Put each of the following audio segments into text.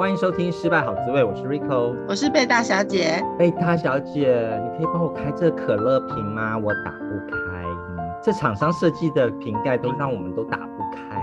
欢迎收听《失败好滋味》，我是 Rico，我是贝大小姐。贝大小姐，你可以帮我开这个可乐瓶吗？我打不开。嗯，这厂商设计的瓶盖都让我们都打不开。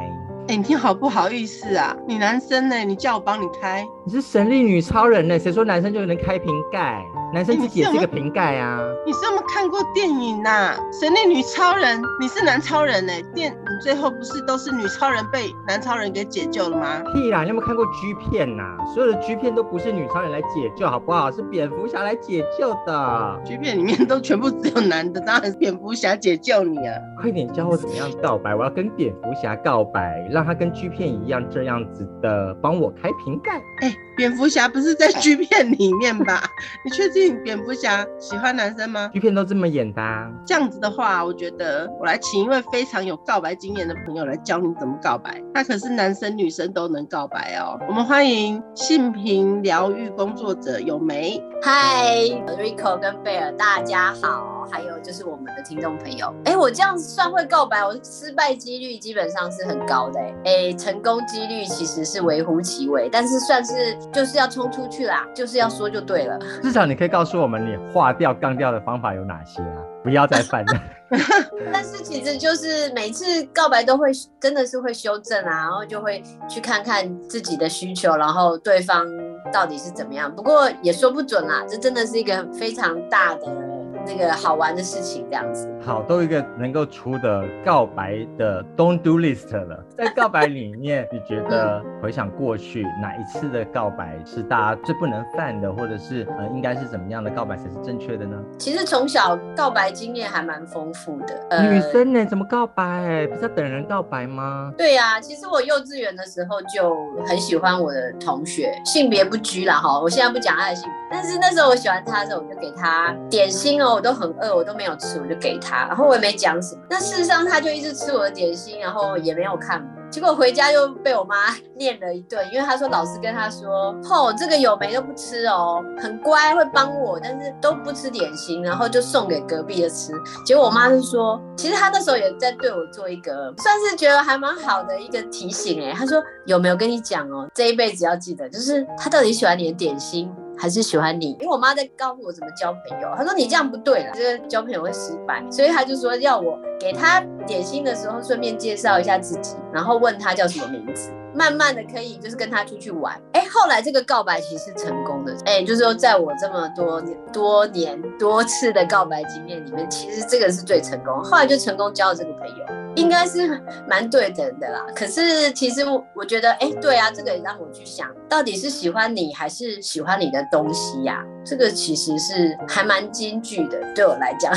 哎，你听好不好意思啊？你男生呢？你叫我帮你开？你是神力女超人呢？谁说男生就能开瓶盖？男生自己也是个瓶盖啊！你是有没有看过电影呐、啊？神力女超人，你是男超人呢？电，你最后不是都是女超人被男超人给解救了吗？屁啦！你有没有看过 G 片呐？所有的 G 片都不是女超人来解救，好不好？是蝙蝠侠来解救的。G 片里面都全部只有男的，当然是蝙蝠侠解救你啊！快点教我怎么样告白，我要跟蝙蝠侠告白，让他跟 G 片一样这样子的帮我开瓶盖。哎，蝙蝠侠不是在剧片里面吧？你确定蝙蝠侠喜欢男生吗剧片都这么演的啊。这样子的话，我觉得我来请一位非常有告白经验的朋友来教你怎么告白。他可是男生女生都能告白哦。我们欢迎性平疗愈工作者咏玫。嗨，Rico 跟贝尔，大家好。还有就是我们的听众朋友，哎，我这样子算会告白，我失败几率基本上是很高的，哎，成功几率其实是微乎其微，但是算是就是要冲出去啦，就是要说就对了。至少你可以告诉我们，你划掉、杠掉的方法有哪些啊？不要再犯了。但是其实就是每次告白都会真的是会修正啊，然后就会去看看自己的需求，然后对方到底是怎么样。不过也说不准啦，这真的是一个非常大的。那个好玩的事情，这样子。好，都有一个能够出的告白的 don't do list 了。在告白里面，你觉得回想过去哪一次的告白是大家最不能犯的，或者是呃应该是怎么样的告白才是正确的呢？其实从小告白经验还蛮丰富的。呃、女生呢，怎么告白？不是要等人告白吗？对呀、啊，其实我幼稚园的时候就很喜欢我的同学，性别不拘啦哈。我现在不讲他的性别，但是那时候我喜欢他的时候，我就给他点心哦。我都很饿，我都没有吃，我就给他，然后我也没讲什么。那事实上，他就一直吃我的点心，然后也没有看我。结果回家又被我妈念了一顿，因为他说老师跟他说，哦，这个有没都不吃哦，很乖，会帮我，但是都不吃点心，然后就送给隔壁的吃。结果我妈就说，其实她那时候也在对我做一个，算是觉得还蛮好的一个提醒哎。他说有没有跟你讲哦，这一辈子要记得，就是他到底喜欢你的点心。还是喜欢你，因为我妈在告诉我怎么交朋友。她说你这样不对了，这个交朋友会失败，所以她就说要我给她点心的时候顺便介绍一下自己，然后问她叫什么名字，慢慢的可以就是跟她出去玩。哎，后来这个告白其实是成功的，哎，就是说在我这么多年多年多次的告白经验里面，其实这个是最成功，后来就成功交了这个朋友。应该是蛮对等的啦，可是其实我觉得，哎，对啊，这个也让我去想，到底是喜欢你还是喜欢你的东西呀？这个其实是还蛮金句的，对我来讲，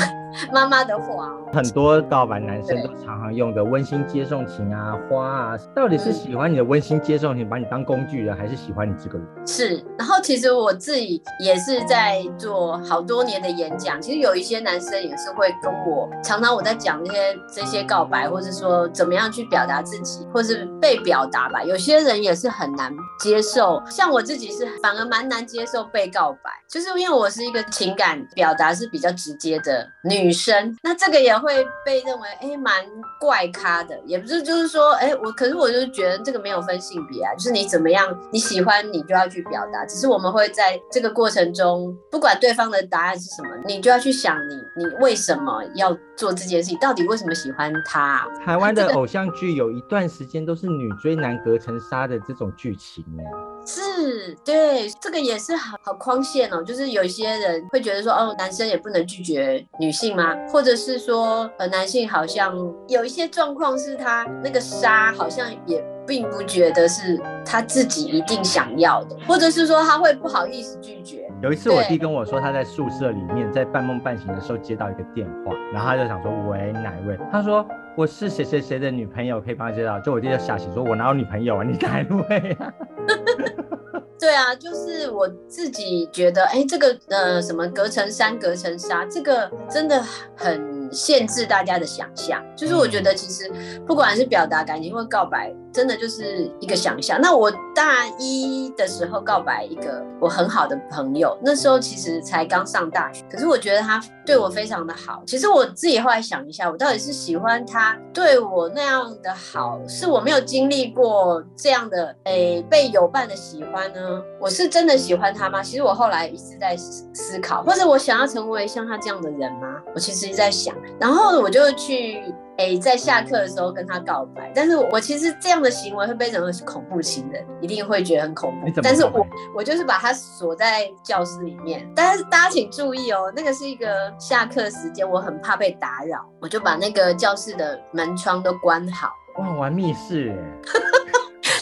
妈妈的话。很多告白男生都常常用的温馨接送情啊，花啊，到底是喜欢你的温馨接送情，把你当工具人，还是喜欢你这个人？是。然后其实我自己也是在做好多年的演讲，其实有一些男生也是会跟我，常常我在讲那些这些告白，或是说怎么样去表达自己，或是被表达吧。有些人也是很难接受，像我自己是反而蛮难接受被告白，就是因为我是一个情感表达是比较直接的女生，那这个也。会被认为哎，蛮怪咖的，也不是就是说哎，我可是我就觉得这个没有分性别啊，就是你怎么样你喜欢你就要去表达，只是我们会在这个过程中，不管对方的答案是什么，你就要去想你你为什么要做这件事情，到底为什么喜欢他啊？台湾的偶像剧有一段时间都是女追男隔层纱的这种剧情呢。是对，这个也是好好框线哦。就是有一些人会觉得说，哦，男生也不能拒绝女性吗？或者是说，呃，男性好像有一些状况是他那个沙好像也并不觉得是他自己一定想要的，或者是说他会不好意思拒绝。有一次我弟跟我说，他在宿舍里面在半梦半醒的时候接到一个电话，然后他就想说，喂，哪一位？他说我是谁谁谁的女朋友，可以帮他接到。就我弟就吓醒说，我哪有女朋友啊？你哪一位啊？对啊，就是我自己觉得，哎，这个呃什么隔层山隔层纱，这个真的很限制大家的想象。就是我觉得其实不管是表达感情或告白。真的就是一个想象。那我大一的时候告白一个我很好的朋友，那时候其实才刚上大学，可是我觉得他对我非常的好。其实我自己后来想一下，我到底是喜欢他对我那样的好，是我没有经历过这样的诶被有伴的喜欢呢？我是真的喜欢他吗？其实我后来一直在思考，或者我想要成为像他这样的人吗？我其实一直在想，然后我就去。哎，在下课的时候跟他告白，但是我其实这样的行为会被认为是恐怖情人，一定会觉得很恐怖。但是我我就是把他锁在教室里面，但是大家请注意哦，那个是一个下课时间，我很怕被打扰，我就把那个教室的门窗都关好。哇，玩密室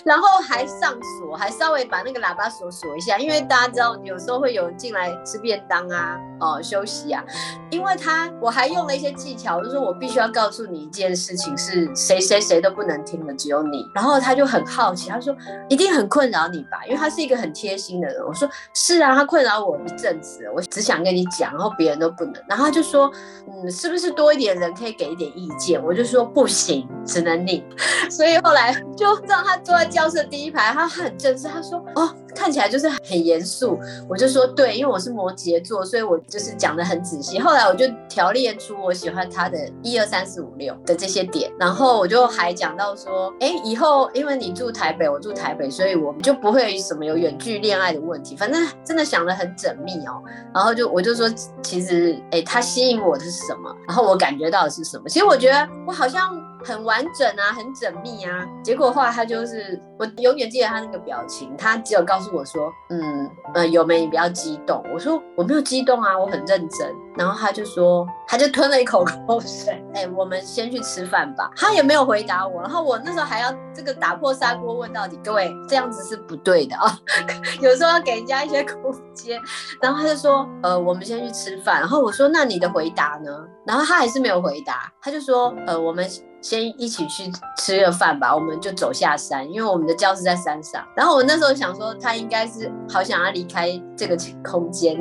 然后还上锁，还稍微把那个喇叭锁锁一下，因为大家知道有时候会有进来吃便当啊，哦休息啊。因为他我还用了一些技巧，就是我必须要告诉你一件事情，是谁谁谁都不能听的，只有你。然后他就很好奇，他说一定很困扰你吧？因为他是一个很贴心的人。我说是啊，他困扰我一阵子，我只想跟你讲，然后别人都不能。然后他就说，嗯，是不是多一点人可以给一点意见？我就说不行，只能你。所以后来就让他坐在。教室第一排，他很正式。他说：“哦，看起来就是很严肃。”我就说：“对，因为我是摩羯座，所以我就是讲得很仔细。”后来我就条列出我喜欢他的一二三四五六的这些点，然后我就还讲到说：“哎，以后因为你住台北，我住台北，所以我们就不会什么有远距恋爱的问题。反正真的想得很缜密哦。”然后就我就说：“其实，哎，他吸引我的是什么？然后我感觉到的是什么？其实我觉得我好像。”很完整啊，很缜密啊。结果后来他就是，我永远记得他那个表情，他只有告诉我说，嗯呃，有没你不要激动。我说我没有激动啊，我很认真。然后他就说，他就吞了一口口水。哎、我们先去吃饭吧。他也没有回答我。然后我那时候还要这个打破砂锅问到底，各位这样子是不对的啊、有时候要给人家一些空间。然后他就说，呃，我们先去吃饭。然后我说，那你的回答呢？然后他还是没有回答。他就说，呃，我们。先一起去吃个饭吧，我们就走下山，因为我们的教室在山上。然后我那时候想说，他应该是好想要离开这个空间。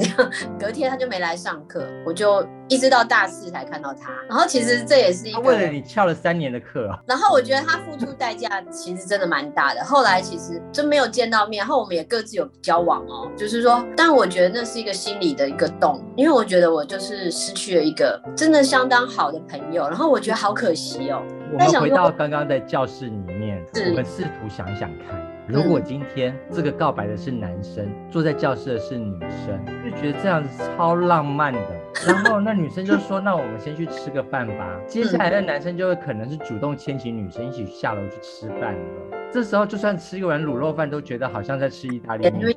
隔天他就没来上课，我就一直到大四才看到他。然后其实这也是一个，为了你翘了三年的课啊。然后我觉得他付出代价其实真的蛮大的。后来其实就没有见到面，然后我们也各自有交往哦。就是说，但我觉得那是一个心理的一个洞，因为我觉得我就是失去了一个真的相当好的朋友。然后我觉得好可惜哦。我们回到刚刚在教室里面，我们试图想想看，如果今天这个告白的是男生，坐在教室的是女生，就觉得这样子超浪漫的。然后那女生就说：“那我们先去吃个饭吧。”接下来的男生就会可能是主动牵起女生一起下楼去吃饭了。这时候就算吃一碗卤肉饭，都觉得好像在吃意大利面，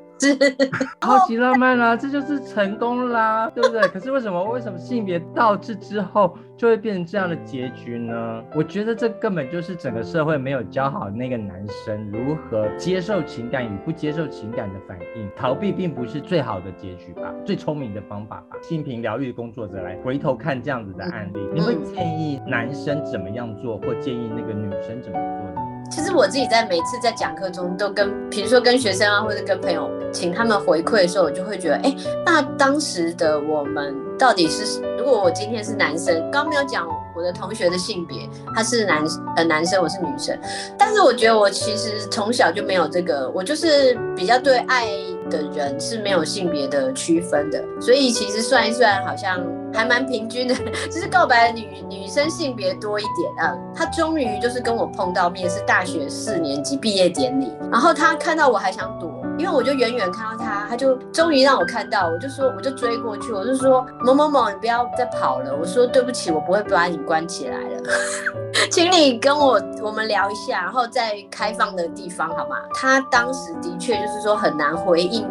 超 级浪漫啦，这就是成功啦，对不对？可是为什么为什么性别倒置之后就会变成这样的结局呢？我觉得这根本就是整个社会没有教好那个男生如何接受情感与不接受情感的反应，逃避并不是最好的结局吧，最聪明的方法吧。性平疗愈工作者来回头看这样子的案例，你会建议男生怎么样做，或建议那个女生怎么做呢？其实我自己在每次在讲课中都跟，比如说跟学生啊，或者跟朋友请他们回馈的时候，我就会觉得，哎，那当时的我们到底是，如果我今天是男生，刚没有讲我的同学的性别，他是男呃男生，我是女生，但是我觉得我其实从小就没有这个，我就是比较对爱的人是没有性别的区分的，所以其实算一算，好像还蛮平均的。就是告白的女女生性别多一点啊。他终于就是跟我碰到面，是大学四年级毕业典礼，然后他看到我还想躲，因为我就远远看到他，他就终于让我看到，我就说我就追过去，我就说某某某，你不要再跑了。我说对不起，我不会把你关起来了，请你跟我我们聊一下，然后在开放的地方好吗？他当时的确就是说很难回应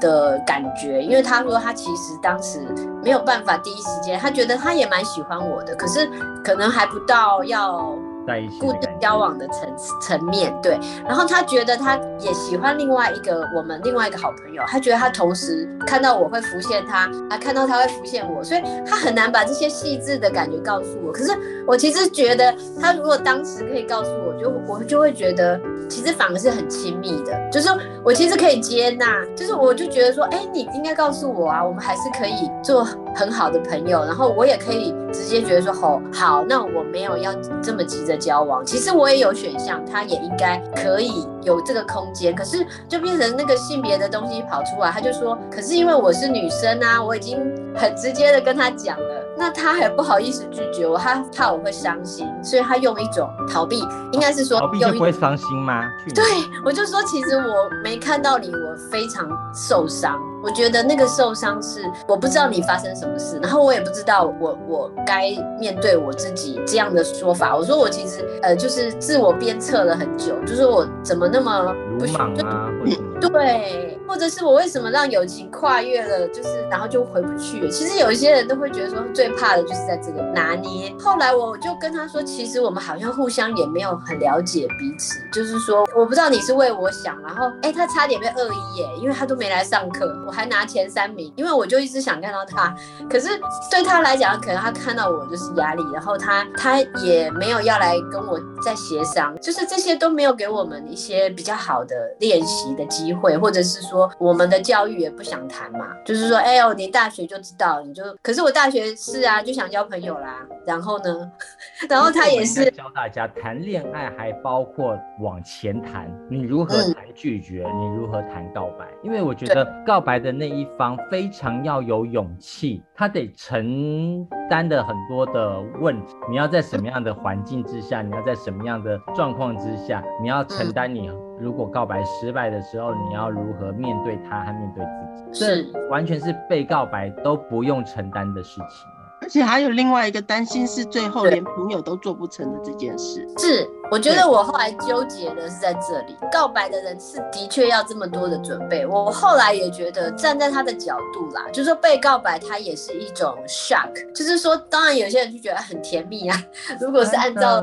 的感觉，因为他说他其实当时没有办法第一时间，他觉得他也蛮喜欢我的，可是可能还不到要在一起。交往的层层面，对。然后他觉得他也喜欢另外一个我们另外一个好朋友，他觉得他同时看到我会浮现他，他看到他会浮现我，所以他很难把这些细致的感觉告诉我。可是我其实觉得，他如果当时可以告诉我，就我就会觉得，其实反而是很亲密的，就是我其实可以接纳，就是我就觉得说，哎，你应该告诉我啊，我们还是可以做很好的朋友，然后我也可以直接觉得说，吼，好，那我没有要这么急着交往，其实我也有选项，他也应该可以有这个空间，可是就变成那个性别的东西跑出来，他就说，可是因为我是女生啊，我已经很直接的跟他讲了，那他还不好意思拒绝我，他怕我会伤心，所以他用一种逃避，应该是说逃避就不会伤心吗？对，我就说其实我没看到你，我非常受伤。我觉得那个受伤是我不知道你发生什么事，然后我也不知道我我该面对我自己这样的说法。我说我其实呃就是自我鞭策了很久，就是我怎么那么不鲁莽啊，对，或者是我为什么让友情跨越了，就是然后就回不去。其实有一些人都会觉得说最怕的就是在这个拿捏。后来我就跟他说，其实我们好像互相也没有很了解彼此，就是说我不知道你是为我想，然后哎他差点被恶意耶，因为他都没来上课。我还拿前三名，因为我就一直想看到他，可是对他来讲，可能他看到我就是压力，然后他他也没有要来跟我再协商，就是这些都没有给我们一些比较好的练习的机会，或者是说我们的教育也不想谈嘛，就是说，哎呦，你大学就知道，你就，可是我大学是啊，就想交朋友啦，然后呢，然后他也是教大家谈恋爱，还包括往前谈，你如何谈拒绝，嗯、你如何谈告白，因为我觉得告白。的那一方非常要有勇气，他得承担的很多的问题。你要在什么样的环境之下？你要在什么样的状况之下？你要承担你如果告白失败的时候，你要如何面对他和面对自己？是，这完全是被告白都不用承担的事情。而且还有另外一个担心是，最后连朋友都做不成的这件事。是，我觉得我后来纠结的是在这里，告白的人是的确要这么多的准备。我后来也觉得，站在他的角度啦，就是说被告白，他也是一种 shock，就是说，当然有些人就觉得很甜蜜啊。如果是按照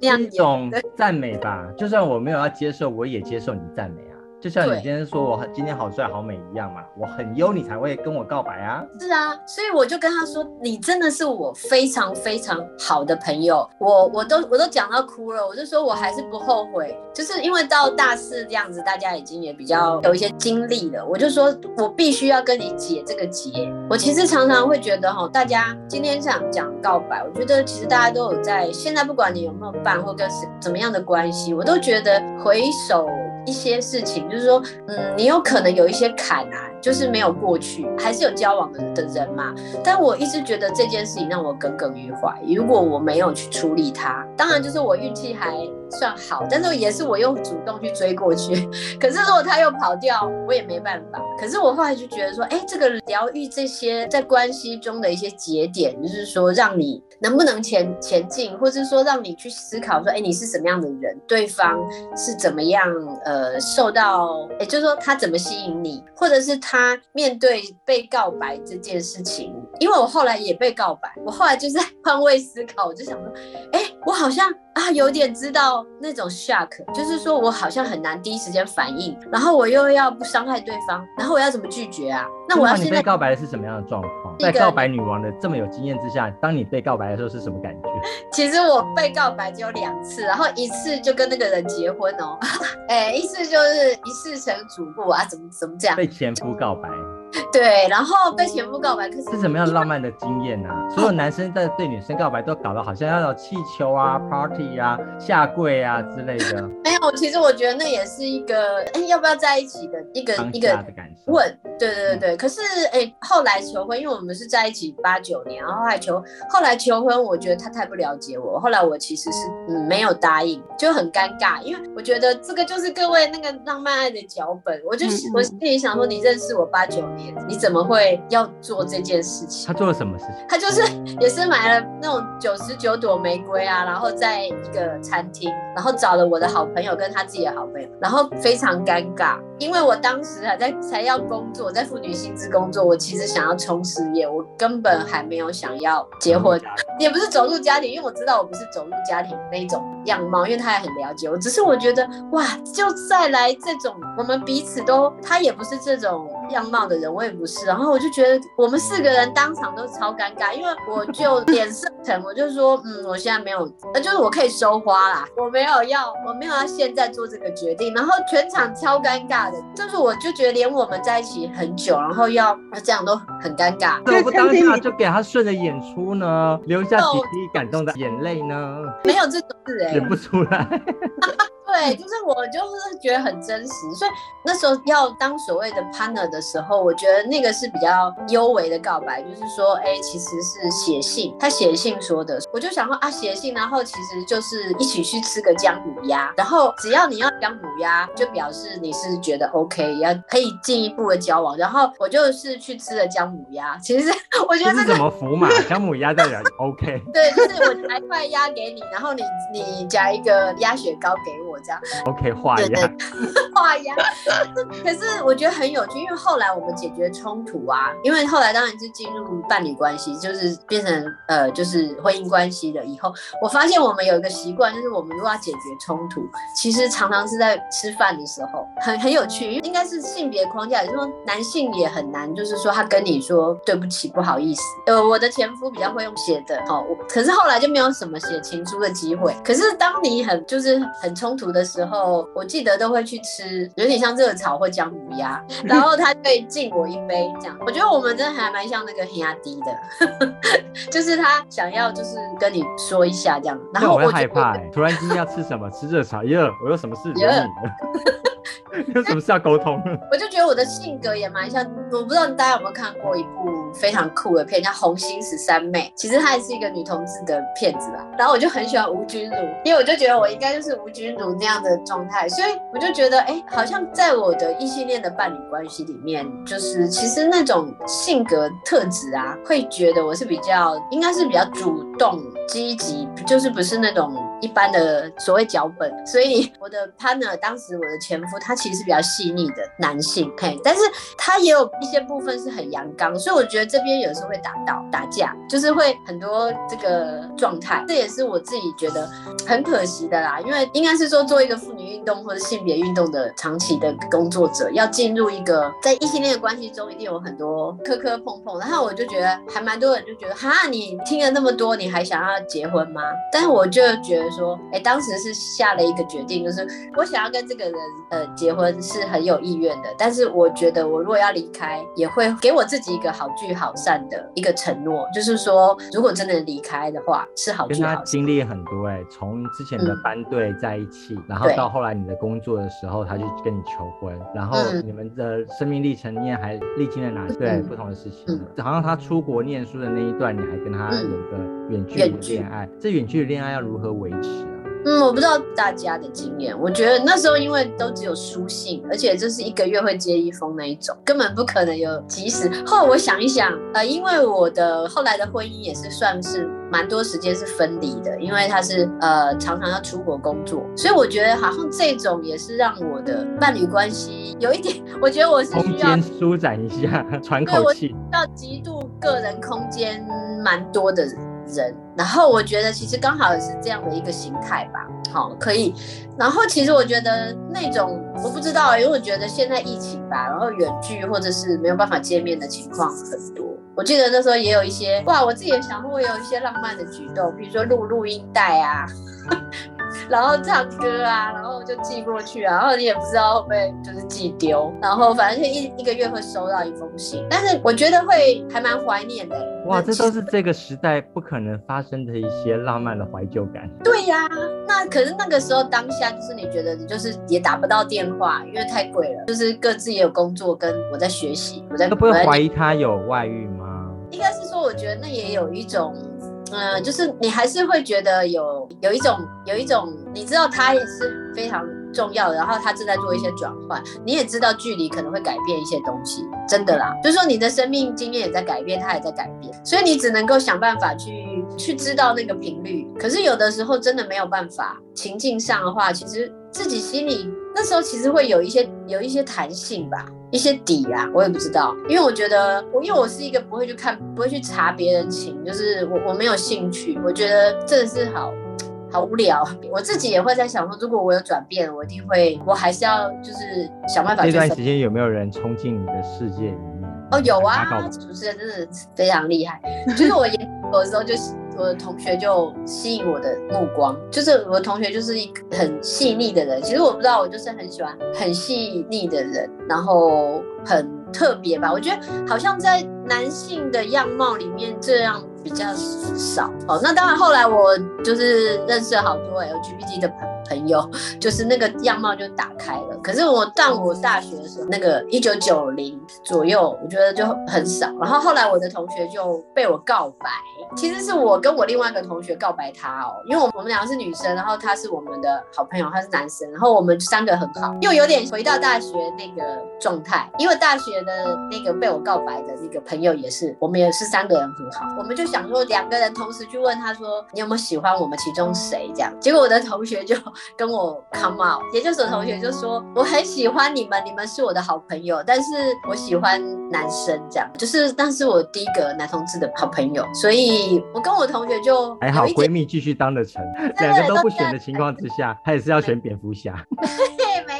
那样一种赞美吧，就算我没有要接受，我也接受你赞美啊。就像你今天说我今天好帅好美一样嘛，我很优，你才会跟我告白啊。是啊，所以我就跟他说，你真的是我非常非常好的朋友，我我都我都讲到哭了，我就说我还是不后悔，就是因为到大四这样子，大家已经也比较有一些经历了，我就说我必须要跟你解这个结。我其实常常会觉得哈，大家今天想讲告白，我觉得其实大家都有在，现在不管你有没有办或跟怎么样的关系，我都觉得回首。一些事情，就是说，嗯，你有可能有一些坎啊，就是没有过去，还是有交往的的人嘛。但我一直觉得这件事情让我耿耿于怀。如果我没有去处理它，当然就是我运气还算好，但是也是我又主动去追过去。可是如果他又跑掉，我也没办法。可是我后来就觉得说，哎，这个疗愈这些在关系中的一些节点，就是说让你。能不能前前进，或者说让你去思考说，哎，你是什么样的人？对方是怎么样？呃，受到，也就是说他怎么吸引你，或者是他面对被告白这件事情？因为我后来也被告白，我后来就是换位思考，我就想说，哎，我好像啊有点知道那种 shock，就是说我好像很难第一时间反应，然后我又要不伤害对方，然后我要怎么拒绝啊？那我要现在你被告白的是什么样的状况？在告白女王的这么有经验之下，当你被告白的时候是什么感觉？其实我被告白只有两次，然后一次就跟那个人结婚哦，哎，一次就是一次成主顾啊，怎么怎么这样？被前夫告白。对，然后被前夫告白，可是是什么样浪漫的经验呢、啊？所有男生在对女生告白都搞得好像要有气球啊、party 啊、下跪啊之类的。没有，其实我觉得那也是一个，哎，要不要在一起的一个一个问。对对对对，可是哎，后来求婚，因为我们是在一起八九年，然后还求，后来求婚，我觉得他太不了解我，后来我其实是嗯没有答应，就很尴尬，因为我觉得这个就是各位那个浪漫爱的脚本，我就我心里想说，你认识我八九年。你怎么会要做这件事情？他做了什么事情？他就是 也是买了那种九十九朵玫瑰啊，然后在一个餐厅，然后找了我的好朋友跟他自己的好朋友，然后非常尴尬。因为我当时还在才要工作，在妇女薪资工作，我其实想要冲事业，我根本还没有想要结婚，也不是走入家庭，因为我知道我不是走入家庭那种样貌，因为他也很了解我，只是我觉得哇，就再来这种，我们彼此都，他也不是这种。样貌的人我也不是，然后我就觉得我们四个人当场都超尴尬，因为我就脸色沉，我就说，嗯，我现在没有，呃，就是我可以收花啦，我没有要，我没有要现在做这个决定，然后全场超尴尬的，就是我就觉得连我们在一起很久，然后要这样都很尴尬。那我不当下就给他顺着演出呢，流下几滴感动的眼泪呢？没有这种事哎、欸，演不出来。对，就是我就是觉得很真实，所以那时候要当所谓的 partner 的时候，我觉得那个是比较幽微的告白，就是说，哎，其实是写信，他写信说的，我就想说啊，写信，然后其实就是一起去吃个姜母鸭，然后只要你要姜母鸭，就表示你是觉得 OK，要可以进一步的交往，然后我就是去吃了姜母鸭，其实我觉得这是怎么服嘛，姜母鸭代表？OK，对，就是我夹一块鸭给你，然后你你夹一个鸭血糕给我。这样 OK 画押，画押。可是我觉得很有趣，因为后来我们解决冲突啊，因为后来当然是进入伴侣关系，就是变成呃就是婚姻关系了以后，我发现我们有一个习惯，就是我们如果要解决冲突，其实常常是在吃饭的时候，很很有趣，应该是性别框架，就是说男性也很难，就是说他跟你说对不起，不好意思。呃，我的前夫比较会用写的，哦，可是后来就没有什么写情书的机会。可是当你很就是很冲突的时候，我记得都会去吃，有点像热炒或姜母鸭，然后他会敬我一杯，这样。我觉得我们真的还蛮像那个黑压低的，就是他想要就是跟你说一下这样。然后我会害怕、欸，突然今天要吃什么？吃热炒？耶，我有什么事惹你了？有什么事要沟通？我就觉得我的性格也蛮像，我不知道大家有没有看过一部非常酷的片，叫《红心十三妹》。其实她也是一个女同志的片子吧。然后我就很喜欢吴君如，因为我就觉得我应该就是吴君如那样的状态，所以我就觉得，哎，好像在我的异性恋的伴侣关系里面，就是其实那种性格特质啊，会觉得我是比较，应该是比较主动、积极，就是不是那种。一般的所谓脚本，所以 我的 partner 当时我的前夫他其实是比较细腻的男性，嘿，但是他也有一些部分是很阳刚，所以我觉这边有时候会打到打架，就是会很多这个状态，这也是我自己觉得很可惜的啦，因为应该是说做一个妇女运动或者性别运动的长期的工作者，要进入一个在异性恋的关系中，一定有很多磕磕碰碰，然后我就觉得还蛮多人就觉得哈，你听了那么多，你还想要结婚吗？但是我就觉得。说，哎，当时是下了一个决定，就是我想要跟这个人呃结婚，是很有意愿的。但是我觉得，我如果要离开，也会给我自己一个好聚好散的一个承诺，就是说，如果真的离开的话，是好聚好散。跟他经历很多哎，从之前的班队在一起，嗯，然后到后来你的工作的时候，他就跟你求婚，然后你们的生命历程里面还历经了哪些，嗯，不同的事情？嗯，好像他出国念书的那一段，你还跟他有个远距离恋爱，这远距离恋爱要如何维持？嗯，我不知道大家的经验。我觉得那时候因为都只有书信，而且就是一个月会接一封那一种，根本不可能有及时。后来我想一想，呃，因为我的后来的婚姻也是算是蛮多时间是分离的，因为他是呃常常要出国工作，所以我觉得好像这种也是让我的伴侣关系有一点，我觉得我是需要舒展一下，喘口气，需要极度个人空间蛮多的人。人，然后我觉得其实刚好也是这样的一个形态吧，好，可以。然后其实我觉得那种我不知道，因为我觉得现在疫情吧，然后远距或者是没有办法见面的情况很多。我记得那时候也有一些哇，我自己也想过有一些浪漫的举动，比如说录录音带啊。然后唱歌啊，然后就寄过去啊，然后你也不知道会不会就是寄丢，然后反正就一一个月会收到一封信，但是我觉得会还蛮怀念的。哇，这都是这个时代不可能发生的一些浪漫的怀旧感。对呀、啊，那可是那个时候当下就是你觉得你就是也打不到电话，因为太贵了，就是各自也有工作，跟我在学习，我在。都不会怀疑他有外遇吗？应该是说，我觉得那也有一种。嗯，就是你还是会觉得有有一种有一种，你知道他也是非常重要的，然后他正在做一些转换，你也知道距离可能会改变一些东西，真的啦，就是说你的生命经验也在改变，他也在改变，所以你只能够想办法去去知道那个频率，可是有的时候真的没有办法，情境上的话，其实自己心里。那时候其实会有一些有一些弹性吧，一些底啊，我也不知道，因为我觉得我因为我是一个不会去看不会去查别人情，就是我我没有兴趣，我觉得真的是好。好无聊，我自己也会在想说，如果我有转变，我一定会，我还是要就是想办法。这段时间有没有人冲进你的世界里面？哦，有啊，主持人真的非常厉害。就是我演的时候，就我的同学就吸引我的目光，就是我的同学就是一个很细腻的人。其实我不知道，我就是很喜欢很细腻的人，然后很特别吧。我觉得好像在男性的样貌里面这样。比较少哦，那当然，后来我就是认识了好多 LGBT 的朋友朋友，就是那个样貌就打开了。可是我上我大学的时候，那个一九九零左右，我觉得就很少。然后后来我的同学就被我告白，其实是我跟我另外一个同学告白他哦，因为我我们两个是女生，然后他是我们的好朋友，他是男生，然后我们三个很好，又有点回到大学那个状态，因为大学的那个被我告白的那个朋友也是，我们也是三个人很好，我们就想说两个人同时去问他说，你有没有喜欢我们其中谁这样，结果我的同学就跟我 come out，研究所同学就说。我很喜欢你们，你们是我的好朋友，但是我喜欢男生，这样就是，当时我第一个男同志的好朋友，所以我跟我同学就还好，闺蜜继续当得成，两个都不选的情况之下，他也是要选蝙蝠侠。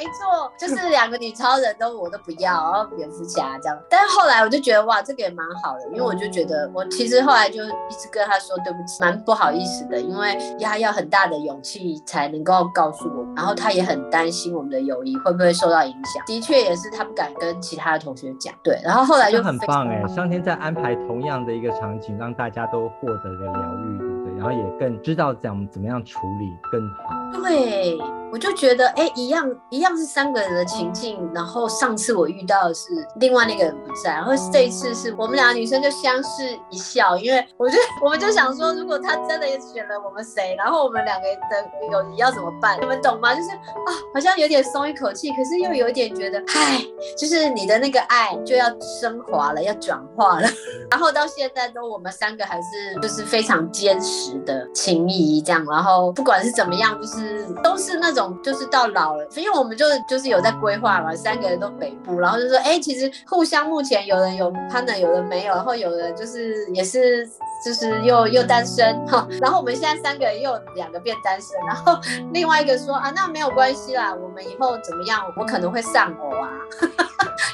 没错，就是两个女超人都我都不要，然后蝙蝠侠这样。但是后来我就觉得哇，这个也蛮好的，因为我就觉得我其实后来就一直跟他说对不起，蛮不好意思的，因为他要很大的勇气才能够告诉我，然后他也很担心我们的友谊会不会受到影响。的确也是他不敢跟其他的同学讲，对。然后后来就很棒哎，上天在安排同样的一个场景，让大家都获得了疗愈，对不对？然后也更知道怎怎么样处理更好。对。我就觉得，哎、一样一样是三个人的情境，然后上次我遇到的是另外那个人不在，然后这一次是我们两个女生就相视一笑，因为我就我们就想说，如果他真的也选了我们谁，然后我们两个的友谊要怎么办？你们懂吗？就是啊，好像有点松一口气，可是又有点觉得，唉，就是你的那个爱就要升华了，要转化了，然后到现在都我们三个还是就是非常坚实的情谊这样，然后不管是怎么样，就是都是那种。就是到老了，因为我们就就是有在规划嘛，三个人都北部，然后就说，哎、其实互相目前有人有 partner，有人没有，然后有人就是也是就是又又单身哈，然后我们现在三个人又两个变单身，然后另外一个说啊，那没有关系啦，我们以后怎么样，我可能会上偶啊。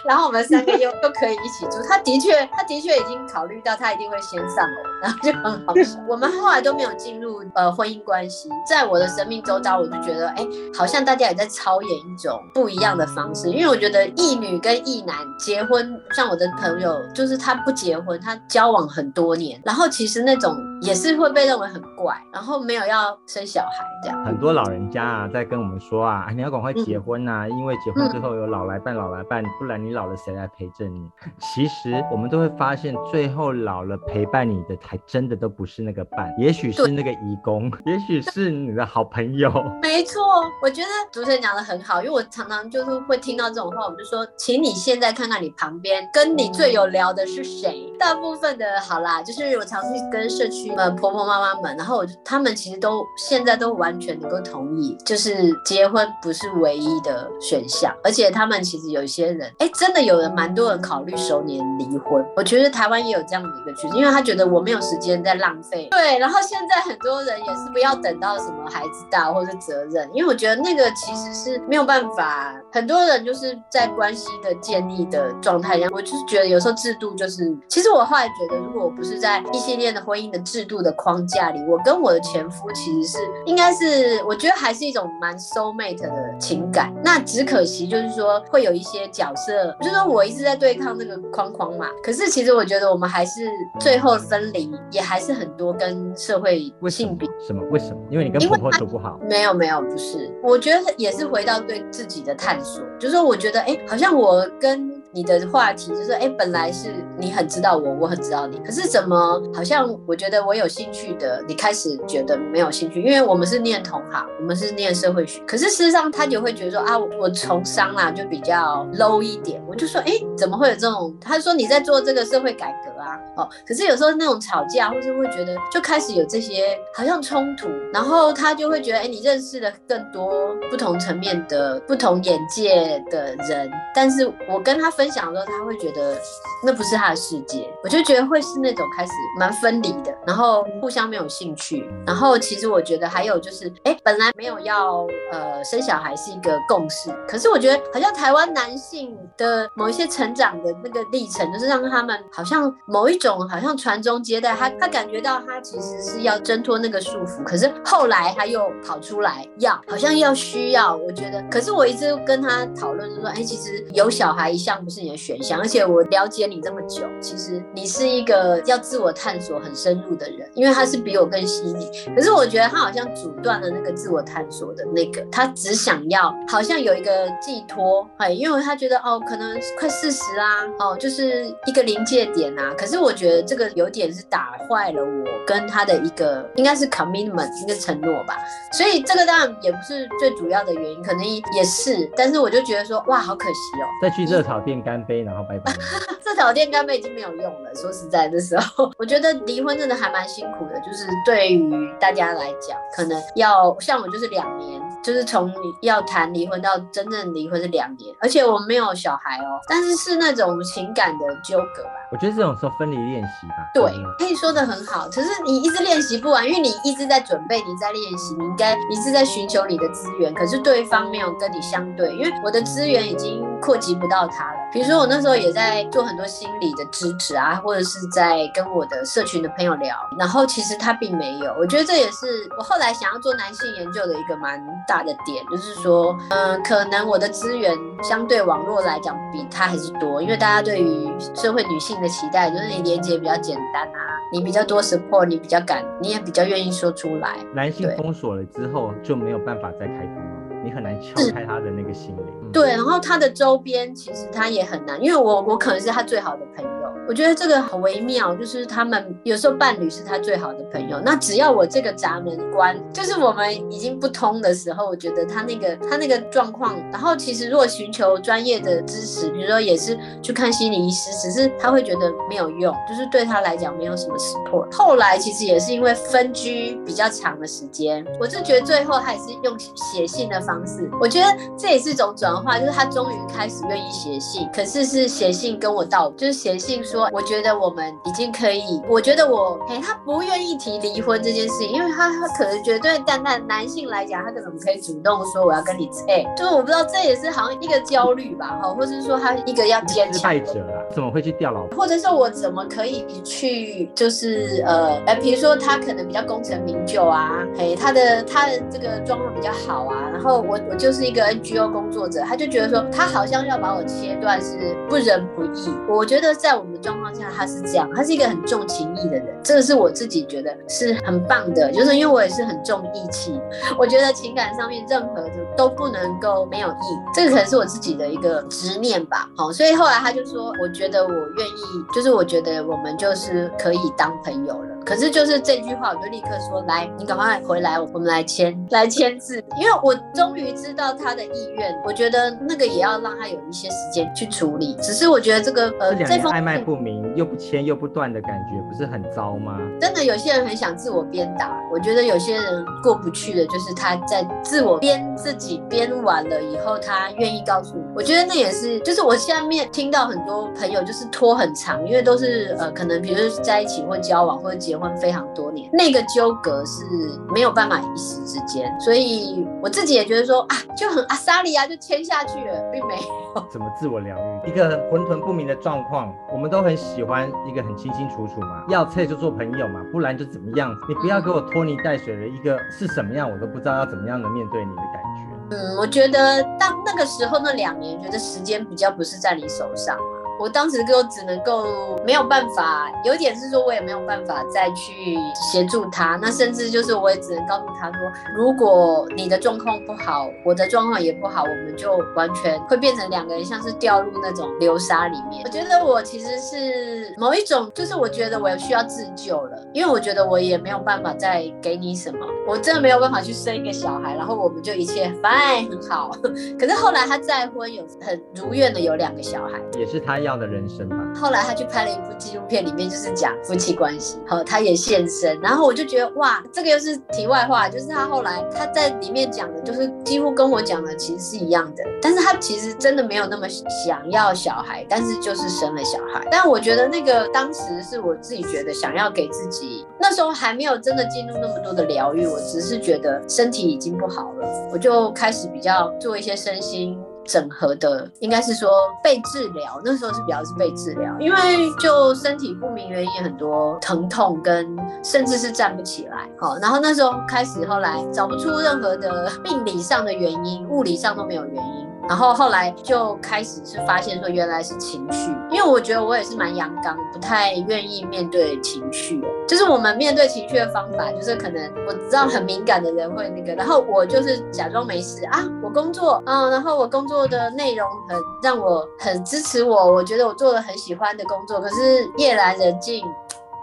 然后我们三个又都可以一起住，他的确，他的确已经考虑到他一定会先上楼，然后就很好。我们后来都没有进入呃婚姻关系，在我的生命周遭，我就觉得哎，好像大家也在操演一种不一样的方式，因为我觉得异女跟异男结婚，像我的朋友，就是他不结婚，他交往很多年，然后其实那种也是会被认为很怪，然后没有要生小孩这样。很多老人家啊在跟我们说啊，你要赶快结婚呐、啊嗯，因为结婚之后有老来伴，老来伴，不然你老。老了谁来陪着你？其实我们都会发现，最后老了陪伴你的，还真的都不是那个伴，也许是那个义工，也许是你的好朋友。没错，我觉得主持人讲的很好，因为我常常就是会听到这种话，我就说，请你现在看看你旁边跟你最有聊的是谁。大部分的好啦，就是我常去跟社区们婆婆妈妈们，然后我他们其实都现在都完全能够同意，就是结婚不是唯一的选项，而且他们其实有一些人，哎，真。的有人蛮多人考虑熟年离婚，我觉得台湾也有这样的一个趋势，因为他觉得我没有时间在浪费。对，然后现在很多人也是不要等到什么孩子大或者责任，因为我觉得那个其实是没有办法。很多人就是在关系的建立的状态下，我就是觉得有时候制度就是，其实我后来觉得，如果我不是在异性恋的婚姻的制度的框架里，我跟我的前夫其实是应该是，我觉得还是一种蛮 soul mate 的情感。那只可惜就是说会有一些角色。就是说我一直在对抗那个框框嘛，可是其实我觉得我们还是最后分离，也还是很多跟社会性比什么？为什么？因为你跟婆婆处不好？没有没有，不是，我觉得也是回到对自己的探索。就是说我觉得哎，好像我跟你的话题，就是哎，本来是你很知道我，我很知道你，可是怎么好像我觉得我有兴趣的，你开始觉得没有兴趣，因为我们是念同行，我们是念社会学，可是事实上他就会觉得说啊，我从商啦就比较 low 一点，我就说哎，怎么会有这种？他说你在做这个社会改革啊，哦，可是有时候那种吵架，或是会觉得就开始有这些好像冲突，然后他就会觉得哎，你认识了更多不同层面的不同眼界的人，但是我跟他分享的时候，他会觉得那不是他的世界，我就觉得会是那种开始蛮分离的，然后互相没有兴趣，然后其实我觉得还有就是，哎，本来没有要呃生小孩是一个共识，可是我觉得好像台湾男性的某一些成长的那个历程，就是让他们好像某一种好像传宗接代，他他感觉到他其实是要挣脱那个束缚，可是后来他又跑出来要，好像要需要，我觉得，可是我一直跟他讨论就说，哎，其实有小孩一向不是你的选项，而且我了解你这么久，其实你是一个要自我探索很深入的人，因为他是比我更细腻，可是我觉得他好像阻断了那个自我探索的那个，他只想要好像有一个寄托，哎，因为他觉得哦，可能快四十啊，哦，就是一个临界点啊，可是我觉得这个有点是打坏了我跟他的一个应该是 commitment 一个承诺吧，所以这个当然也不是最主要的原因，可能也是，但是我就觉得说哇，好可惜哦，再去热炒店干杯，然后拜拜。热炒店干杯已经没有用了，说实在的时候，我觉得离婚真的还蛮辛苦的，就是对于大家来讲，可能要像我就是两年，就是从要谈离婚到真正离婚是两年，而且我没有小孩哦，但是是那种情感的纠葛吧。我觉得这种时候分离练习吧，对，可以说的很好。可是你一直练习不完，因为你一直在准备，你在练习，你应该一直在寻求你的资源。可是对方没有跟你相对，因为我的资源已经扩及不到他了。比如说我那时候也在做很多心理的支持啊，或者是在跟我的社群的朋友聊，然后其实他并没有。我觉得这也是我后来想要做男性研究的一个蛮大的点，就是说，嗯、呃，可能我的资源相对网络来讲比他还是多，因为大家对于社会女性。的期待就是你连接比较简单啊，你比较多 support，你比较敢，你也比较愿意说出来。男性封锁了之后就没有办法再开通了，你很难撬开他的那个心灵。嗯、对，然后他的周边其实他也很难，因为我我可能是他最好的朋友。我觉得这个很微妙，就是他们有时候伴侣是他最好的朋友。那只要我这个闸门关，就是我们已经不通的时候，我觉得他那个他那个状况，然后其实如果寻求专业的支持，比如说也是去看心理医师，只是他会觉得没有用，就是对他来讲没有什么 support。后来其实也是因为分居比较长的时间，我是觉得最后他也是用写信的方式，我觉得这也是一种转化，就是他终于开始愿意写信，可是是写信跟我道，就是写信说。我觉得我们已经可以，我觉得我嘿，他不愿意提离婚这件事情，因为他他可能觉得对但但男性来讲，他可能可以主动说我要跟你哎，就是我不知道这也是好像一个焦虑吧，哈，或者是说他一个要坚强。者啊，怎么会去掉老婆？或者是我怎么可以去就是呃哎，比如说他可能比较功成名就啊，嘿，他的他的这个状况比较好啊，然后我我就是一个 NGO 工作者，他就觉得说他好像要把我切断是不仁不义。我觉得在我们的状况下他是这样，他是一个很重情义的人，这个是我自己觉得是很棒的，就是因为我也是很重义气，我觉得情感上面任何的都不能够没有义，这个可能是我自己的一个执念吧。好，所以后来他就说，我觉得我愿意，就是我觉得我们就是可以当朋友了。可是就是这句话，我就立刻说，来，你赶快回来，我们来签，来签字，因为我终于知道他的意愿，我觉得那个也要让他有一些时间去处理。只是我觉得这个呃，这封暧昧不明又不签又不断的感觉，不是很糟吗？真的有些人很想自我鞭打，我觉得有些人过不去的，就是他在自我鞭自己鞭完了以后，他愿意告诉你。我觉得那也是，就是我下面听到很多朋友就是拖很长，因为都是呃，可能比如说在一起或交往或者结婚非常多年，那个纠葛是没有办法一时之间，所以我自己也觉得说啊，就很阿萨利亚就签下去了，并没有怎么自我疗愈，一个混沌不明的状况，我们都很喜欢一个很清清楚楚嘛，要测就做朋友嘛，不然就怎么样，你不要给我拖泥带水的一个是什么样，我都不知道要怎么样能面对你的感觉。嗯，我觉得到那个时候那两年，觉得时间比较不是在你手上。我当时就只能够没有办法，有点是说我也没有办法再去协助他，那甚至就是我也只能告诉他说，如果你的状况不好，我的状况也不好，我们就完全会变成两个人像是掉入那种流沙里面。我觉得我其实是某一种，就是我觉得我需要自救了，因为我觉得我也没有办法再给你什么，我真的没有办法去生一个小孩，然后我们就一切 fine 很好。可是后来他再婚，有很如愿的有两个小孩，也是他要的人生吧。后来他去拍了一部纪录片，里面就是讲夫妻关系，好，他也现身，然后我就觉得哇，这个又是题外话，就是他后来他在里面讲的，就是几乎跟我讲的其实是一样的，但是他其实真的没有那么想要小孩，但是就是生了小孩。但我觉得那个当时是我自己觉得想要给自己，那时候还没有真的进入那么多的疗愈，我只是觉得身体已经不好了，我就开始比较做一些身心。整合的应该是说被治疗，那时候是比较是被治疗，因为就身体不明原因很多疼痛跟甚至是站不起来，好，然后那时候开始后来找不出任何的病理上的原因，物理上都没有原因。然后后来就开始是发现说原来是情绪，因为我觉得我也是蛮阳刚，不太愿意面对情绪。就是我们面对情绪的方法，就是可能我知道很敏感的人会那个，然后我就是假装没事啊，我工作，嗯，然后我工作的内容很让我很支持我，我觉得我做了很喜欢的工作，可是夜阑人静。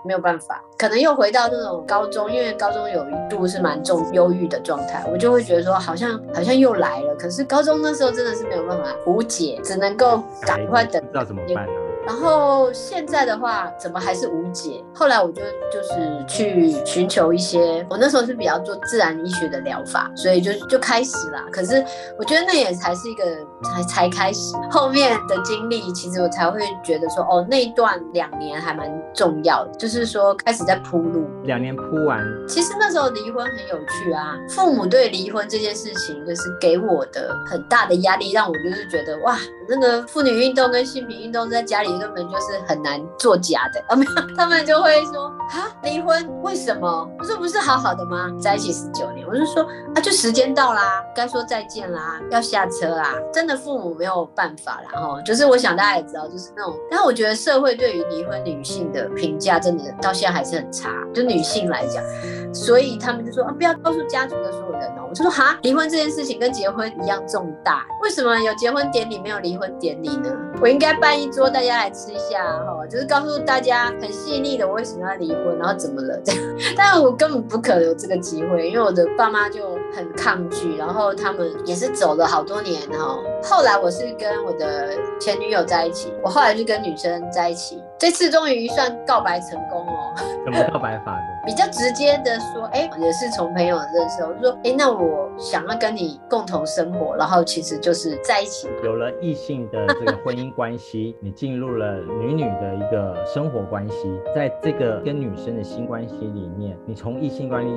没有办法，可能又回到那种高中，因为高中有一度是蛮重忧郁的状态，我就会觉得说好像好像又来了。可是高中那时候真的是没有办法无解，只能够赶快等。不知道怎么办呢？然后现在的话，怎么还是无解？后来我就就是去寻求一些，我那时候是比较做自然医学的疗法，所以就就开始啦。可是我觉得那也才是一个才才开始，后面的经历其实我才会觉得说，哦，那一段两年还蛮重要的，就是说开始在铺路。两年铺完，其实那时候离婚很有趣啊。父母对离婚这件事情，就是给我的很大的压力，让我就是觉得哇，那个妇女运动跟性平运动在家里。根本就是很难作假的啊！没有，他们就会说啊，离婚为什么？我说不是好好的吗？在一起十九年，我就说啊，就时间到啦，该说再见啦，要下车啦。真的父母没有办法啦，哈，就是我想大家也知道，就是那种。但我觉得社会对于离婚女性的评价真的到现在还是很差，就女性来讲，所以他们就说啊，不要告诉家族的所有人哦。我就说哈，离婚这件事情跟结婚一样重大，为什么有结婚典礼没有离婚典礼呢？我应该办一桌，大家来吃一下哈，就是告诉大家很细腻的我为什么要离婚，然后怎么了这样。但我根本不可能有这个机会，因为我的爸妈就很抗拒，然后他们也是走了好多年哈。后来我是跟我的前女友在一起，我后来就跟女生在一起，这次终于算告白成功哦。怎么告白法的？比较直接的说，哎，也是从朋友认识，我就说，哎，那我想要跟你共同生活，然后其实就是在一起，有了异性的这个婚姻关系，你进入了女女的一个生活关系，在这个跟女生的新关系里面，你从异性关系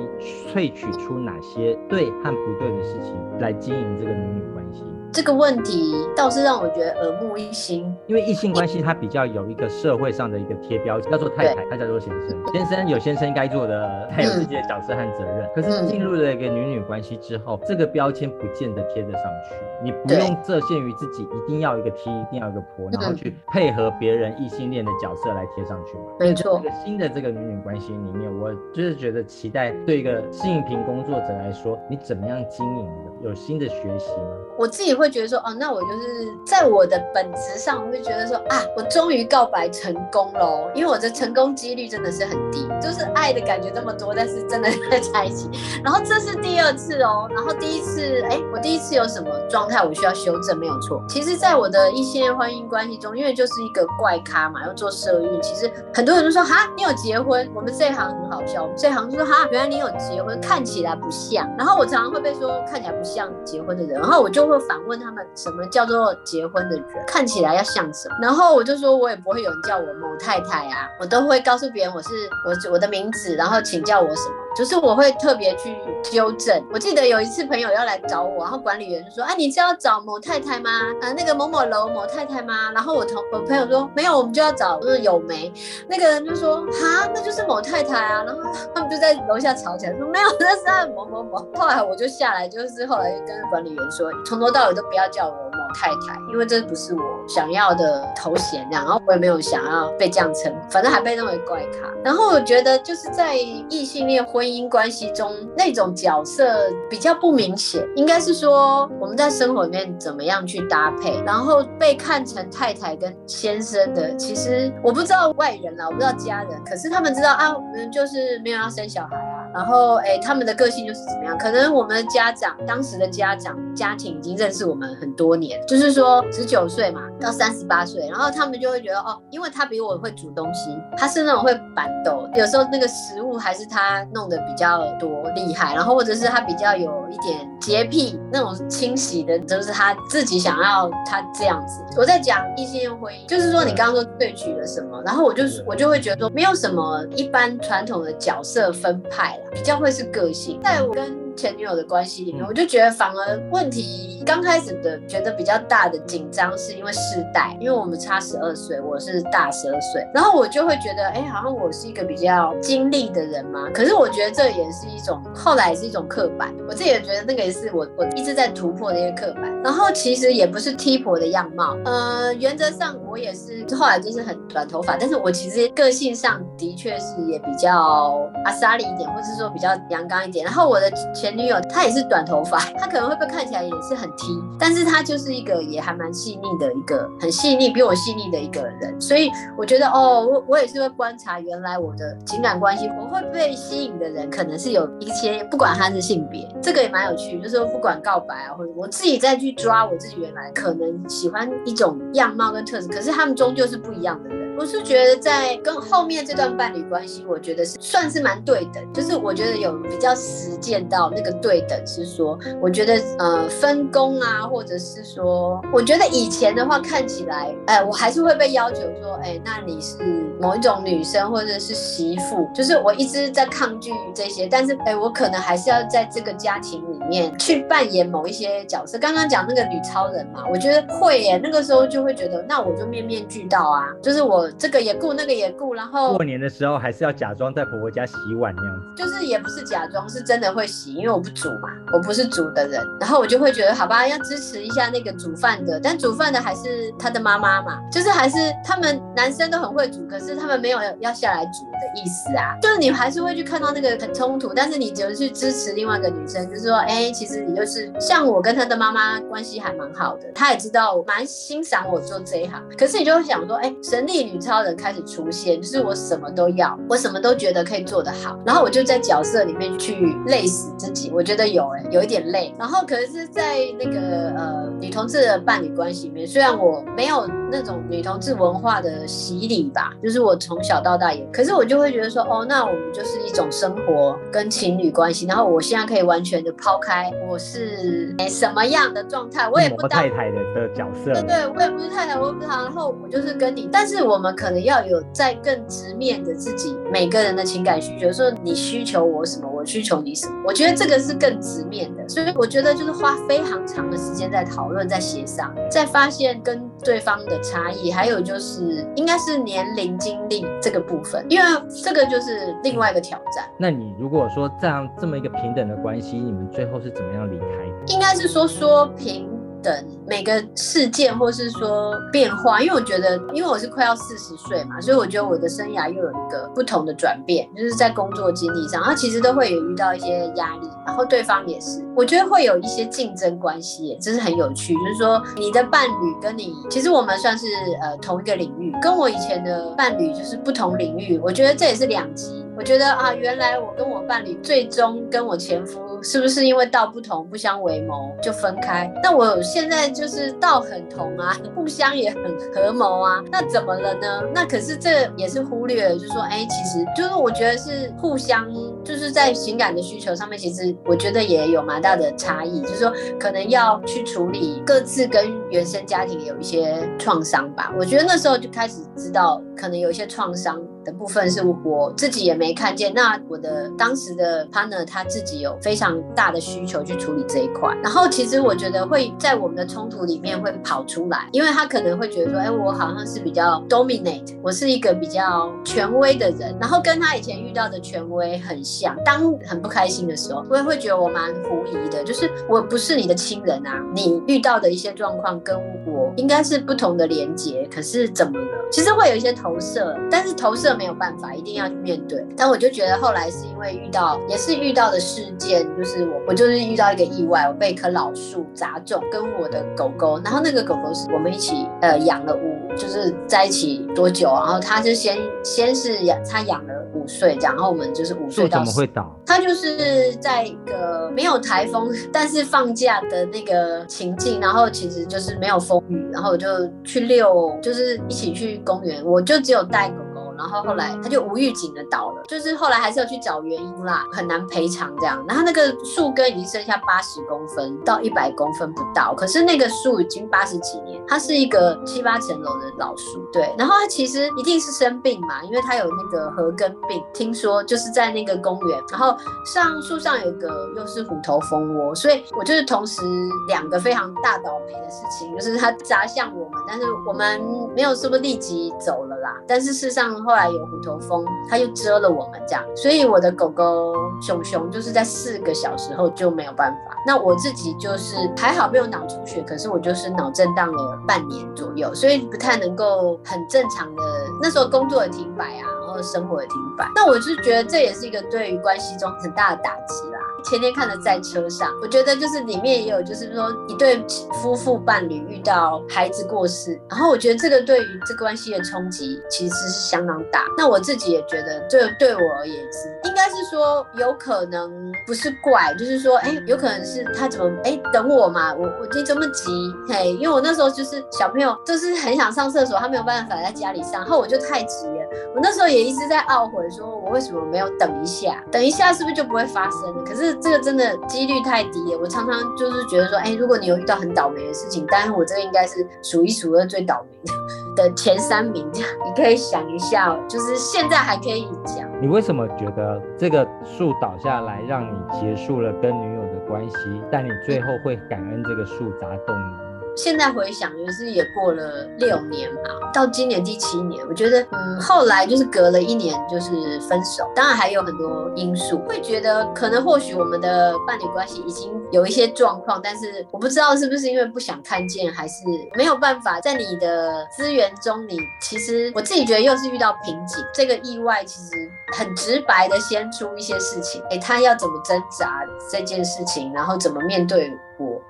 萃取出哪些对和不对的事情来经营这个女女关系？这个问题倒是让我觉得耳目一新，因为异性关系它比较有一个社会上的一个贴标签，叫做太太，他叫做先生。先生有先生该做的，他有自己的角色和责任。可是进入了一个女女关系之后，这个标签不见得贴得上去。你不用设限于自己，一定要一个 T，一定要一个婆，然后去配合别人异性恋的角色来贴上去嘛。没错。这个新的这个女女关系里面，我就是觉得期待对一个性平工作者来说，你怎么样经营的？有新的学习吗？我自己会觉得说，哦，那我就是在我的本质上，我会觉得说，啊，我终于告白成成功了，因为我的成功几率真的是很低，就是爱的感觉这么多，但是真的在在一起。然后这是第二次哦，然后第一次，哎，我第一次有什么状态我需要修正？没有错。其实，在我的一些婚姻关系中，因为就是一个怪咖嘛，要做社运，其实很多人都说，哈，你有结婚？我们这一行很好笑，我们这一行就说，哈，原来你有结婚，看起来不像。然后我常常会被说，看起来不。像结婚的人，然后我就会反问他们，什么叫做结婚的人？看起来要像什么？然后我就说，我也不会有人叫我某太太啊，我都会告诉别人我是我我的名字，然后请叫我什么，就是我会特别去纠正。我记得有一次朋友要来找我，然后管理员就说，啊，你是要找某太太吗？啊，那个某某楼某太太吗？然后我同我朋友说，没有，我们就要找就是有没。那个人就说，哈，那就是某太太啊。然后他们就在楼下吵起来，说没有，那是某某某。后来我就下来，就是后来。跟管理员说，从头到尾都不要叫我太太，因为这不是我想要的头衔，然后我也没有想要被这样称，反正还被认为怪咖。然后我觉得就是在异性恋婚姻关系中，那种角色比较不明显，应该是说我们在生活里面怎么样去搭配，然后被看成太太跟先生的，其实我不知道外人啦，我不知道家人，可是他们知道啊，我们就是没有要生小孩啊。然后，哎，他们的个性就是怎么样？可能我们的家长，当时的家长家庭已经认识我们很多年，就是说十九岁嘛，到三十八岁，然后他们就会觉得，哦，因为他比我会煮东西，他是那种会板豆，有时候那个食物还是他弄得比较多厉害，然后或者是他比较有一点洁癖，那种清洗的，就是他自己想要他这样子。我在讲异性恋婚姻，就是说你刚刚说萃取了什么，然后我就我就会觉得说，没有什么一般传统的角色分派。比较会是个性，在我跟前女友的关系里面，我就觉得反而问题刚开始的觉得比较大的紧张，是因为世代，因为我们差十二岁，我是大十二岁，然后我就会觉得，哎，好像我是一个比较经历的人嘛。可是我觉得这也是一种，后来也是一种刻板，我自己也觉得那个也是我我一直在突破的一个刻板。然后其实也不是 T 婆的样貌，呃，原则上我也是后来就是很短头发，但是我其实个性上的确是也比较阿莎莉一点，或者是说比较阳刚一点。然后我的前女友她也是短头发，她可能会不会看起来也是很 T，但是他就是一个也还蛮细腻的一个很细腻比我细腻的一个人。所以我觉得哦，我我也是会观察原来我的情感关系，我会被吸引的人可能是有一些，不管他是性别，这个也蛮有趣，就是说不管告白啊，或者我自己再去抓我自己原来可能喜欢一种样貌跟特质，可是他们终究是不一样的人。我是觉得在跟后面这段伴侣关系，我觉得是算是蛮对等，就是我觉得有比较实践到那个对等，是说我觉得呃分工啊，或者是说，我觉得以前的话看起来，哎，我还是会被要求说，哎，那你是某一种女生或者是媳妇，就是我一直在抗拒这些，但是哎，我可能还是要在这个家庭里面去扮演某一些角色。刚刚讲那个女超人嘛，我觉得会耶，那个时候就会觉得，那我就面面俱到啊，就是我。这个也顾，那个也顾，然后过年的时候还是要假装在婆婆家洗碗那样子，就是也不是假装，是真的会洗，因为我不煮嘛，我不是煮的人，然后我就会觉得好吧，要支持一下那个煮饭的，但煮饭的还是他的妈妈嘛，就是还是他们男生都很会煮，可是他们没有要下来煮的意思啊，就是你还是会去看到那个很冲突，但是你就是去支持另外一个女生，就是说，哎，其实你就是像我跟他的妈妈关系还蛮好的，他也知道我蛮欣赏我做这一行，可是你就会想说，哎，神力女。超人开始出现，就是我什么都要，我什么都觉得可以做得好，然后我就在角色里面去累死自己。我觉得有哎、欸，有一点累。然后可是，在那个呃女同志的伴侣关系里面，虽然我没有那种女同志文化的洗礼吧，就是我从小到大也，可是我就会觉得说，哦，那我们就是一种生活跟情侣关系。然后我现在可以完全的抛开我是哎什么样的状态，我也不当太太的的角色，对对，我也不是太太，我也不是他，然后我就是跟你，但是我们。可能要有在更直面的自己每个人的情感需求，说你需求我什么，我需求你什么，我觉得这个是更直面的。所以我觉得就是花非常长的时间在讨论、在协商、在发现跟对方的差异，还有就是应该是年龄、经历这个部分，因为这个就是另外一个挑战。那你如果说这样这么一个平等的关系，你们最后是怎么样离开的？应该是说说平。等每个事件或是说变化，因为我觉得，因为我是快要四十岁嘛，所以我觉得我的生涯又有一个不同的转变，就是在工作经历上，然后其实都会有遇到一些压力，然后对方也是，我觉得会有一些竞争关系，这是很有趣，就是说你的伴侣跟你，其实我们算是呃同一个领域，跟我以前的伴侣就是不同领域，我觉得这也是两极，我觉得啊，原来我跟我伴侣最终跟我前夫。是不是因为道不同不相为谋就分开？那我现在就是道很同啊，互相也很合谋啊，那怎么了呢？那可是这也是忽略了，就是说，哎，其实就是我觉得是互相，就是在情感的需求上面，其实我觉得也有蛮大的差异，就是说可能要去处理各自跟原生家庭有一些创伤吧。我觉得那时候就开始知道，可能有一些创伤。的部分是我自己也没看见，那我的当时的 partner 他自己有非常大的需求去处理这一块。然后其实我觉得会在我们的冲突里面会跑出来，因为他可能会觉得说，哎，我好像是比较 dominate，我是一个比较权威的人，然后跟他以前遇到的权威很像。当很不开心的时候，我也会觉得我蛮狐疑的，就是我不是你的亲人啊，你遇到的一些状况跟我应该是不同的连接，可是怎么了？其实会有一些投射，但是投射没有办法，一定要去面对。但我就觉得后来是因为遇到，也是遇到的事件，就是我我就是遇到一个意外，我被一棵老树砸中，跟我的狗狗，然后那个狗狗是我们一起呃养了五，就是在一起多久，然后他就先先是养，他养了五岁这样，然后我们就是五岁到怎么会倒？他就是在一个没有台风，但是放假的那个情境，然后其实就是没有风雨，然后我就去遛，就是一起去公园，我就只有带狗。然后后来他就无预警的倒了，就是后来还是要去找原因啦，很难赔偿这样。然后那个树根已经剩下八十公分到一百公分不到，可是那个树已经八十几年，它是一个七八层楼的老树，对。然后它其实一定是生病嘛，因为它有那个褐根病，听说就是在那个公园，然后上树上有个又是虎头蜂窝，所以我就是同时两个非常大倒霉的事情，就是它砸向我们，但是我们没有说不立即走了啦，但是事实上。后来有虎头蜂，它又蛰了我们这样，所以我的狗狗熊熊就是在四个小时后就没有办法。那我自己就是还好没有脑出血，可是我就是脑震荡了半年左右，所以不太能够很正常的。那时候工作也停摆啊，然后生活也停摆。那我是觉得这也是一个对于关系中很大的打击啦。前天看的在车上，我觉得就是里面也有，就是说一对夫妇伴侣遇到孩子过世，然后我觉得这个对于这关系的冲击其实是相当大。那我自己也觉得，这对我而言是应该是说有可能不是怪，就是说哎，有可能是他怎么哎等我嘛，我我你这么急嘿，因为我那时候就是小朋友，就是很想上厕所，他没有办法在家里上，然后我就太急了，我那时候也一直在懊悔，说我为什么没有等一下，等一下是不是就不会发生了？可是。这个真的几率太低了，我常常就是觉得说，哎，如果你有遇到很倒霉的事情，但是我这个应该是数一数二最倒霉的前三名，这样你可以想一下，就是现在还可以讲。你为什么觉得这个树倒下来让你结束了跟女友的关系，但你最后会感恩这个树砸动你？现在回想，就是也过了六年嘛，到今年第七年，我觉得，嗯，后来就是隔了一年，就是分手。当然还有很多因素，会觉得可能或许我们的伴侣关系已经有一些状况，但是我不知道是不是因为不想看见，还是没有办法在你的资源中，你其实我自己觉得又是遇到瓶颈。这个意外其实很直白的先出一些事情，诶，他要怎么挣扎这件事情，然后怎么面对。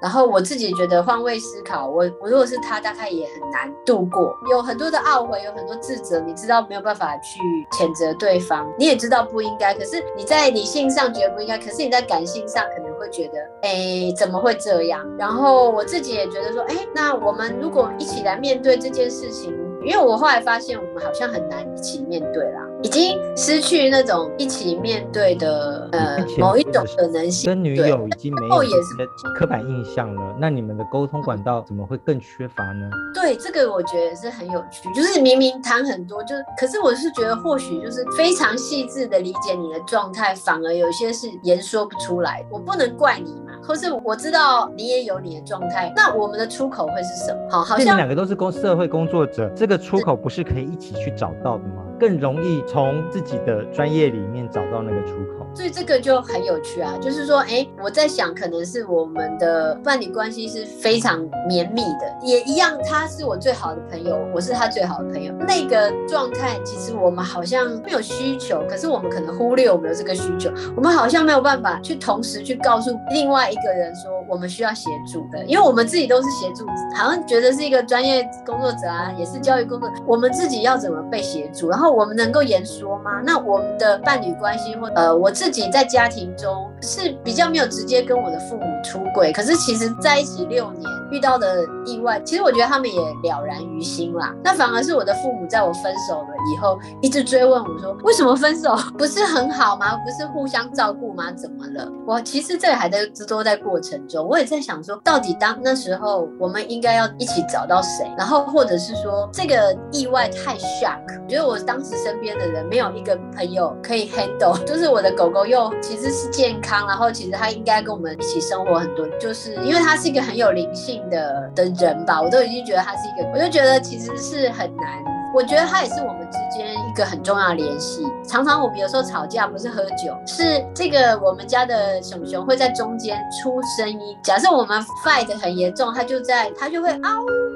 然后我自己觉得换位思考，我我如果是他，大概也很难度过，有很多的懊悔，有很多自责，你知道没有办法去谴责对方，你也知道不应该，可是你在理性上觉得不应该，可是你在感性上可能会觉得，哎，怎么会这样？然后我自己也觉得说，哎，那我们如果一起来面对这件事情。因为我后来发现，我们好像很难一起面对啦，已经失去那种一起面对的呃某一种可能性。跟女友已经没有刻板印象了，那你们的沟通管道怎么会更缺乏呢？对，这个我觉得是很有趣，就是明明谈很多，就可是我是觉得或许就是非常细致的理解你的状态，反而有些是言说不出来。我不能怪你嘛，或是我知道你也有你的状态，那我们的出口会是什么？好，好像你们两个都是工社会工作者，这个。这个出口不是可以一起去找到的吗？更容易从自己的专业里面找到那个出口。所以这个就很有趣啊，就是说，哎，我在想，可能是我们的伴侣关系是非常绵密的，也一样，他是我最好的朋友，我是他最好的朋友。那个状态，其实我们好像没有需求，可是我们可能忽略我们的这个需求，我们好像没有办法去同时去告诉另外一个人说我们需要协助的，因为我们自己都是协助，好像觉得是一个专业工作者啊，也是教育工作者，我们自己要怎么被协助，然后我们能够言说吗？那我们的伴侣关系或呃，我自己在家庭中是比较没有直接跟我的父母出轨，可是其实在一起六年遇到的意外，其实我觉得他们也了然于心啦。那反而是我的父母在我分手了以后，一直追问我说，为什么分手？不是很好吗？不是互相照顾吗？怎么了？我其实这还在都在过程中，我也在想说，到底当那时候我们应该要一起找到谁，然后或者是说这个意外太 shock，我觉得我当。时身边的人没有一个朋友可以 handle，就是我的狗狗又其实是健康，然后其实它应该跟我们一起生活很多，就是因为它是一个很有灵性的的人吧，我都已经觉得他是一个，我就觉得其实是很难，我觉得它也是我们之间一个很重要的联系。常常我们有时候吵架不是喝酒，是这个我们家的熊熊会在中间出声音，假设我们 fight 很严重，它就在它就会嗷。他就会去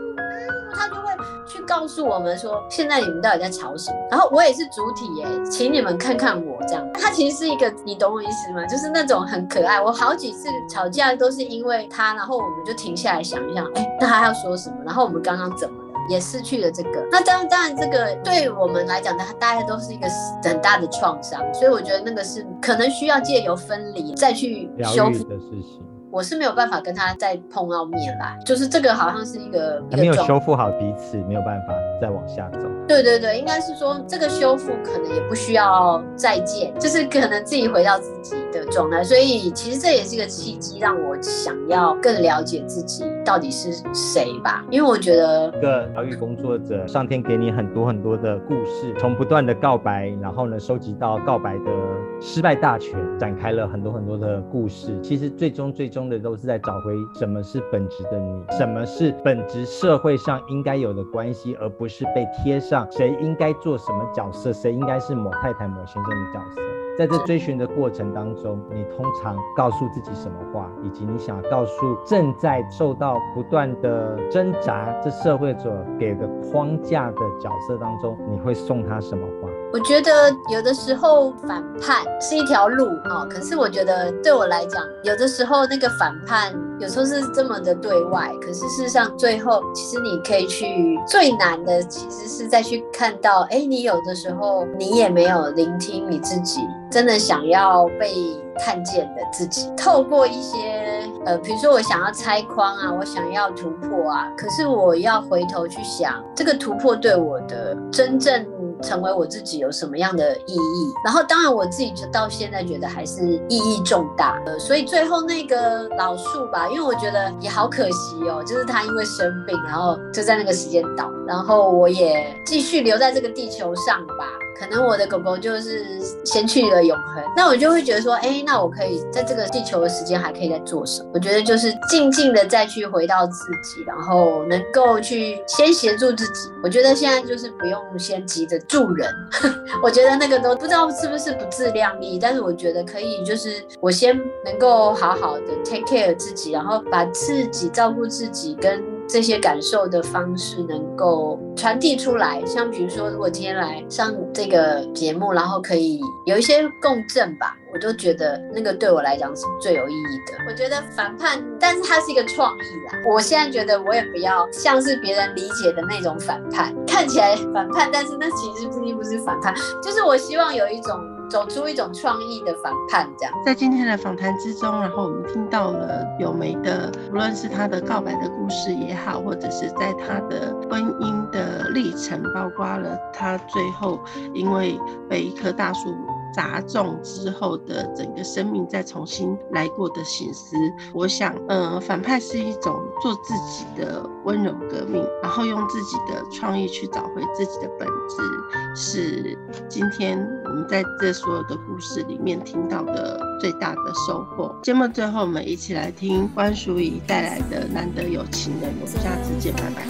告诉我们说，现在你们到底在吵什么？然后我也是主体耶，请你们看看我这样。他其实是一个，你懂我意思吗？就是那种很可爱。我好几次吵架都是因为他，然后我们就停下来想一想，哎，那他要说什么？然后我们刚刚怎么了？也失去了这个。那当然，当然这个对我们来讲，他大家都是一个很大的创伤。所以我觉得那个是可能需要借由分离再去修复的事情。我是没有办法跟他再碰到面啦，就是这个好像是一个还没有修复好彼此，没有办法再往下走。对对对，应该是说这个修复可能也不需要再见，就是可能自己回到自己的状态。所以其实这也是一个契机，让我想要更了解自己到底是谁吧。因为我觉得，一个疗愈工作者，上天给你很多很多的故事，从不断的告白，然后呢，收集到告白的失败大全，展开了很多很多的故事。其实最终最终。的都是在找回什么是本质的你，什么是本质社会上应该有的关系，而不是被贴上谁应该做什么角色，谁应该是某太太、某先生的角色。在这追寻的过程当中，你通常告诉自己什么话，以及你想告诉正在受到不断的挣扎这社会所给的框架的角色当中，你会送他什么话？我觉得有的时候反叛是一条路哦，可是我觉得对我来讲，有的时候那个反叛有时候是这么的对外，可是事实上最后其实你可以去最难的，其实是再去看到，哎，你有的时候你也没有聆听你自己真的想要被看见的自己，透过一些呃，比如说我想要拆框啊，我想要突破啊，可是我要回头去想，这个突破对我的真正成为我自己有什么样的意义？然后当然我自己就到现在觉得还是意义重大。呃，所以最后那个老树吧，因为我觉得也好可惜哦，就是他因为生病，然后就在那个时间倒，然后我也继续留在这个地球上吧。可能我的狗狗就是先去了永恒，那我就会觉得说，哎，那我可以在这个地球的时间还可以再做什么？我觉得就是静静的再去回到自己，然后能够去先协助自己。我觉得现在就是不用先急着助人，我觉得那个都不知道是不是不自量力，但是我觉得可以，就是我先能够好好的 take care 自己，然后把自己照顾自己跟。这些感受的方式能够传递出来，像比如说，如果今天来上这个节目，然后可以有一些共振吧，我都觉得那个对我来讲是最有意义的。我觉得反叛，但是它是一个创意啦。我现在觉得我也不要像是别人理解的那种反叛，看起来反叛，但是那其实并不是反叛，就是我希望有一种。走出一种创意的反叛，这样。在今天的访谈之中，然后我们听到了有梅的，无论是她的告白的故事也好，或者是在她的婚姻的历程，包括了她最后因为被一棵大树砸中之后的整个生命再重新来过的醒思，我想，呃，反派是一种做自己的温柔革命，然后用自己的创意去找回自己的本质，是今天我们在这所有的故事里面听到的最大的收获。节目最后，我们一起来听关淑怡带来的《难得有情人》，我们下次见，拜拜。